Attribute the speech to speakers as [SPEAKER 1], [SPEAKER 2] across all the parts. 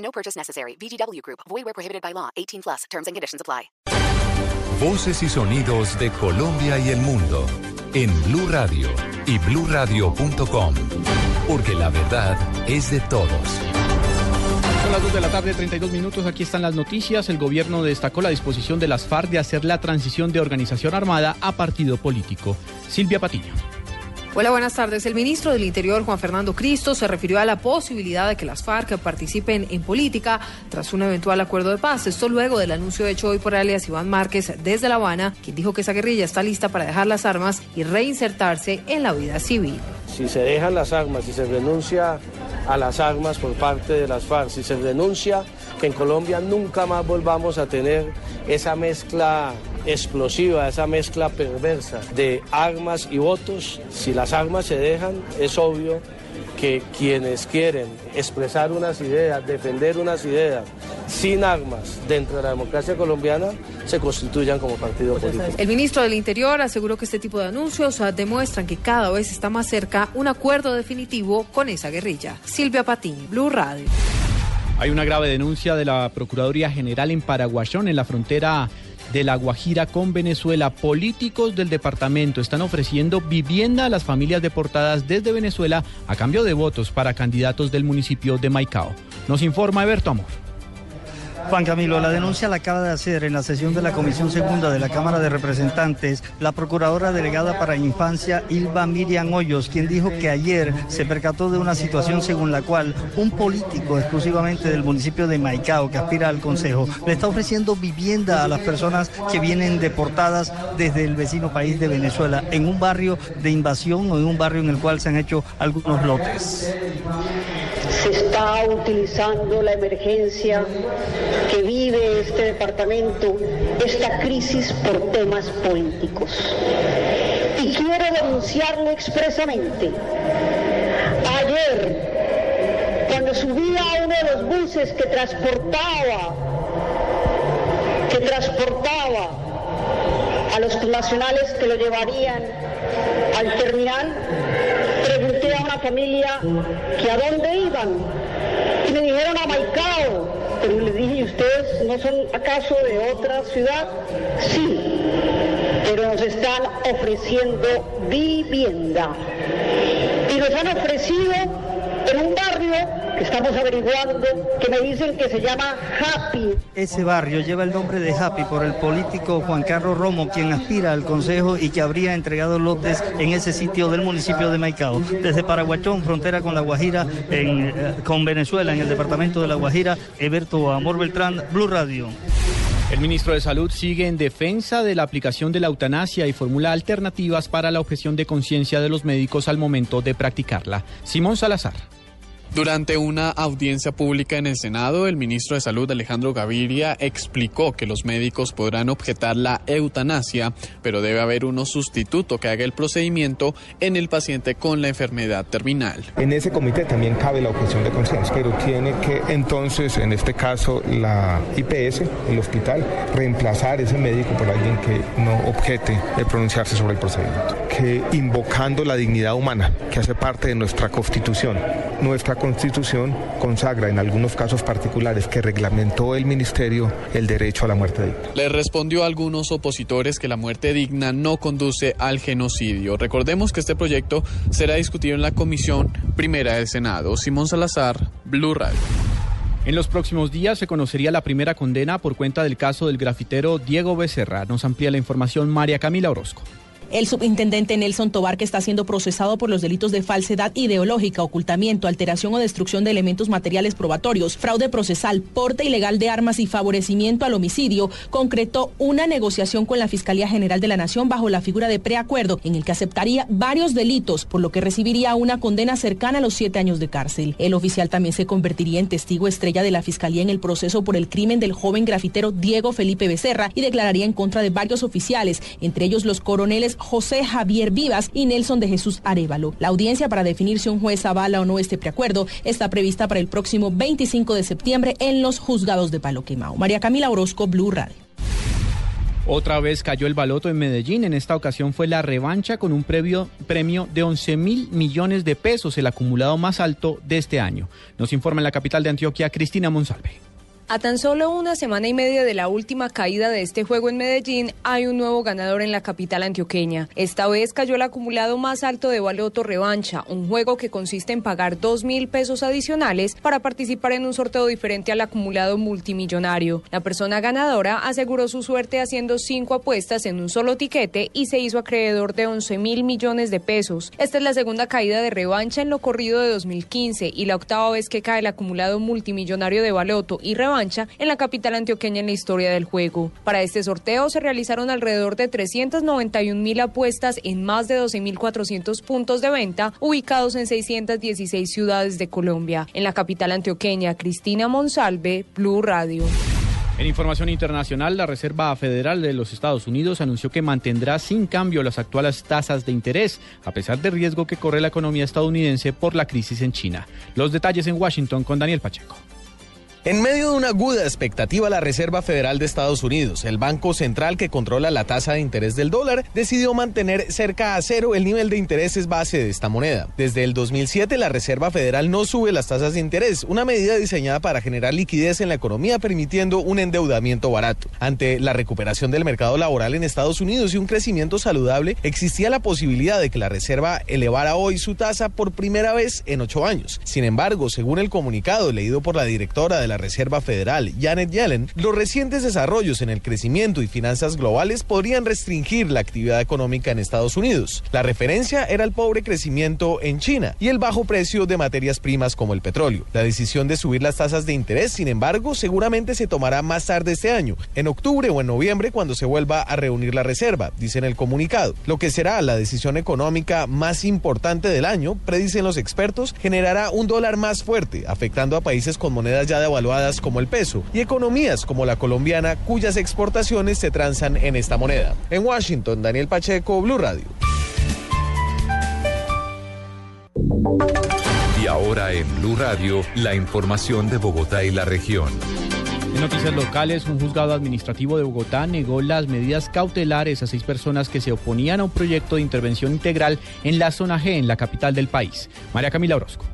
[SPEAKER 1] No purchase necessary. VGW Group. Void where prohibited by law. 18 plus. Terms and conditions apply.
[SPEAKER 2] Voces y sonidos de Colombia y el mundo en Blue Radio y BlueRadio.com, porque la verdad es de todos.
[SPEAKER 3] Son las 2 de la tarde, 32 minutos. Aquí están las noticias. El gobierno destacó la disposición de las FARC de hacer la transición de organización armada a partido político. Silvia Patiño.
[SPEAKER 4] Hola, buenas tardes. El ministro del Interior, Juan Fernando Cristo, se refirió a la posibilidad de que las FARC participen en política tras un eventual acuerdo de paz. Esto luego del anuncio hecho hoy por alias Iván Márquez desde La Habana, quien dijo que esa guerrilla está lista para dejar las armas y reinsertarse en la vida civil.
[SPEAKER 5] Si se dejan las armas, si se renuncia a las armas por parte de las FARC, si se renuncia que en Colombia nunca más volvamos a tener esa mezcla explosiva, esa mezcla perversa de armas y votos, si las armas se dejan, es obvio que quienes quieren expresar unas ideas, defender unas ideas sin armas dentro de la democracia colombiana, se constituyan como partido político.
[SPEAKER 4] El ministro del Interior aseguró que este tipo de anuncios demuestran que cada vez está más cerca un acuerdo definitivo con esa guerrilla. Silvia Patiño, Blue Radio.
[SPEAKER 3] Hay una grave denuncia de la Procuraduría General en Paraguayón, en la frontera de La Guajira con Venezuela. Políticos del departamento están ofreciendo vivienda a las familias deportadas desde Venezuela a cambio de votos para candidatos del municipio de Maicao. Nos informa Eberto Amor.
[SPEAKER 6] Juan Camilo, la denuncia la acaba de hacer en la sesión de la Comisión Segunda de la Cámara de Representantes la Procuradora Delegada para Infancia, Ilva Miriam Hoyos, quien dijo que ayer se percató de una situación según la cual un político exclusivamente del municipio de Maicao, que aspira al Consejo, le está ofreciendo vivienda a las personas que vienen deportadas desde el vecino país de Venezuela, en un barrio de invasión o en un barrio en el cual se han hecho algunos lotes.
[SPEAKER 7] Se está utilizando la emergencia que vive este departamento, esta crisis por temas políticos. Y quiero denunciarlo expresamente. Ayer, cuando subía a uno de los buses que transportaba, que transportaba a los nacionales que lo llevarían al terminal, pregunté a una familia que a dónde iban y me dijeron a Maicao. Pero les dije, ¿y ustedes no son acaso de otra ciudad? Sí, pero nos están ofreciendo vivienda. Y nos han ofrecido en un barrio estamos averiguando, que me dicen que se llama Happy.
[SPEAKER 6] Ese barrio lleva el nombre de Happy por el político Juan Carlos Romo, quien aspira al Consejo y que habría entregado lotes en ese sitio del municipio de Maicao. Desde Paraguachón, frontera con La Guajira, en, eh, con Venezuela, en el departamento de La Guajira, Eberto Amor Beltrán, Blue Radio.
[SPEAKER 3] El ministro de Salud sigue en defensa de la aplicación de la eutanasia y formula alternativas para la objeción de conciencia de los médicos al momento de practicarla. Simón Salazar.
[SPEAKER 8] Durante una audiencia pública en el Senado, el ministro de Salud Alejandro Gaviria explicó que los médicos podrán objetar la eutanasia, pero debe haber uno sustituto que haga el procedimiento en el paciente con la enfermedad terminal.
[SPEAKER 9] En ese comité también cabe la objeción de conciencia, pero tiene que entonces, en este caso, la IPS, el hospital, reemplazar ese médico por alguien que no objete de pronunciarse sobre el procedimiento. Que invocando la dignidad humana, que hace parte de nuestra constitución, nuestra constitución consagra en algunos casos particulares que reglamentó el ministerio el derecho a la muerte digna.
[SPEAKER 8] Le respondió a algunos opositores que la muerte digna no conduce al genocidio. Recordemos que este proyecto será discutido en la Comisión Primera del Senado. Simón Salazar, Blue Radio.
[SPEAKER 3] En los próximos días se conocería la primera condena por cuenta del caso del grafitero Diego Becerra. Nos amplía la información María Camila Orozco.
[SPEAKER 10] El subintendente Nelson Tobar, que está siendo procesado por los delitos de falsedad ideológica, ocultamiento, alteración o destrucción de elementos materiales probatorios, fraude procesal, porte ilegal de armas y favorecimiento al homicidio, concretó una negociación con la Fiscalía General de la Nación bajo la figura de preacuerdo, en el que aceptaría varios delitos, por lo que recibiría una condena cercana a los siete años de cárcel. El oficial también se convertiría en testigo estrella de la Fiscalía en el proceso por el crimen del joven grafitero Diego Felipe Becerra y declararía en contra de varios oficiales, entre ellos los coroneles José Javier Vivas y Nelson de Jesús Arevalo. La audiencia para definir si un juez avala o no este preacuerdo está prevista para el próximo 25 de septiembre en los juzgados de Palo Quemao. María Camila Orozco, Blue Radio.
[SPEAKER 3] Otra vez cayó el baloto en Medellín. En esta ocasión fue la revancha con un premio, premio de 11 mil millones de pesos, el acumulado más alto de este año. Nos informa en la capital de Antioquia, Cristina Monsalve.
[SPEAKER 11] A tan solo una semana y media de la última caída de este juego en Medellín, hay un nuevo ganador en la capital antioqueña. Esta vez cayó el acumulado más alto de Baloto Revancha, un juego que consiste en pagar dos mil pesos adicionales para participar en un sorteo diferente al acumulado multimillonario. La persona ganadora aseguró su suerte haciendo cinco apuestas en un solo tiquete y se hizo acreedor de 11 mil millones de pesos. Esta es la segunda caída de Revancha en lo corrido de 2015 y la octava vez que cae el acumulado multimillonario de Baloto y Revancha en la capital antioqueña en la historia del juego. Para este sorteo se realizaron alrededor de 391 mil apuestas en más de 12.400 puntos de venta ubicados en 616 ciudades de Colombia. En la capital antioqueña, Cristina Monsalve, Blue Radio.
[SPEAKER 3] En información internacional, la Reserva Federal de los Estados Unidos anunció que mantendrá sin cambio las actuales tasas de interés, a pesar del riesgo que corre la economía estadounidense por la crisis en China. Los detalles en Washington con Daniel Pacheco.
[SPEAKER 12] En medio de una aguda expectativa, la Reserva Federal de Estados Unidos, el banco central que controla la tasa de interés del dólar, decidió mantener cerca a cero el nivel de intereses base de esta moneda. Desde el 2007, la Reserva Federal no sube las tasas de interés, una medida diseñada para generar liquidez en la economía, permitiendo un endeudamiento barato. Ante la recuperación del mercado laboral en Estados Unidos y un crecimiento saludable, existía la posibilidad de que la Reserva elevara hoy su tasa por primera vez en ocho años. Sin embargo, según el comunicado leído por la directora de la Reserva Federal, Janet Yellen, los recientes desarrollos en el crecimiento y finanzas globales podrían restringir la actividad económica en Estados Unidos. La referencia era el pobre crecimiento en China y el bajo precio de materias primas como el petróleo. La decisión de subir las tasas de interés, sin embargo, seguramente se tomará más tarde este año, en octubre o en noviembre cuando se vuelva a reunir la Reserva, dice en el comunicado. Lo que será la decisión económica más importante del año, predicen los expertos, generará un dólar más fuerte, afectando a países con monedas ya devaluadas como el peso y economías como la colombiana cuyas exportaciones se transan en esta moneda. En Washington, Daniel Pacheco, Blue Radio.
[SPEAKER 2] Y ahora en Blue Radio, la información de Bogotá y la región.
[SPEAKER 3] En noticias locales, un juzgado administrativo de Bogotá negó las medidas cautelares a seis personas que se oponían a un proyecto de intervención integral en la zona G, en la capital del país. María Camila Orozco.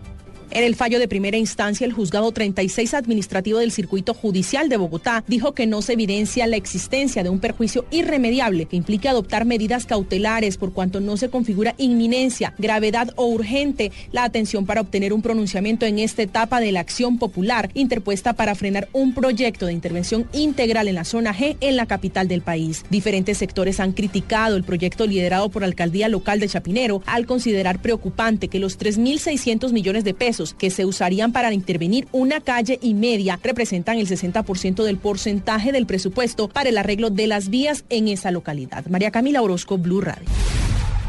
[SPEAKER 10] En el fallo de primera instancia, el juzgado 36 administrativo del Circuito Judicial de Bogotá dijo que no se evidencia la existencia de un perjuicio irremediable que implique adoptar medidas cautelares por cuanto no se configura inminencia, gravedad o urgente la atención para obtener un pronunciamiento en esta etapa de la acción popular interpuesta para frenar un proyecto de intervención integral en la zona G en la capital del país. Diferentes sectores han criticado el proyecto liderado por la alcaldía local de Chapinero al considerar preocupante que los 3.600 millones de pesos que se usarían para intervenir una calle y media representan el 60% del porcentaje del presupuesto para el arreglo de las vías en esa localidad. María Camila Orozco, Blue Radio.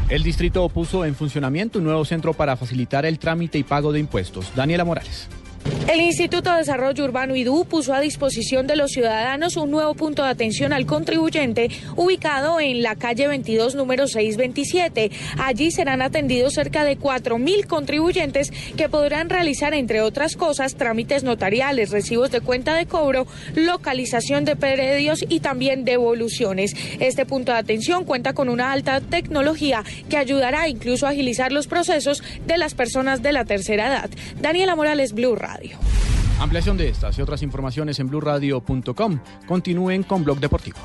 [SPEAKER 3] El distrito puso en funcionamiento un nuevo centro para facilitar el trámite y pago de impuestos. Daniela Morales.
[SPEAKER 13] El Instituto de Desarrollo Urbano IDU puso a disposición de los ciudadanos un nuevo punto de atención al contribuyente ubicado en la calle 22, número 627. Allí serán atendidos cerca de 4.000 contribuyentes que podrán realizar, entre otras cosas, trámites notariales, recibos de cuenta de cobro, localización de predios y también devoluciones. Este punto de atención cuenta con una alta tecnología que ayudará incluso a agilizar los procesos de las personas de la tercera edad. Daniela Morales, Blue
[SPEAKER 3] Ampliación de estas y otras informaciones en blurradio.com. Continúen con Blog Deportivo.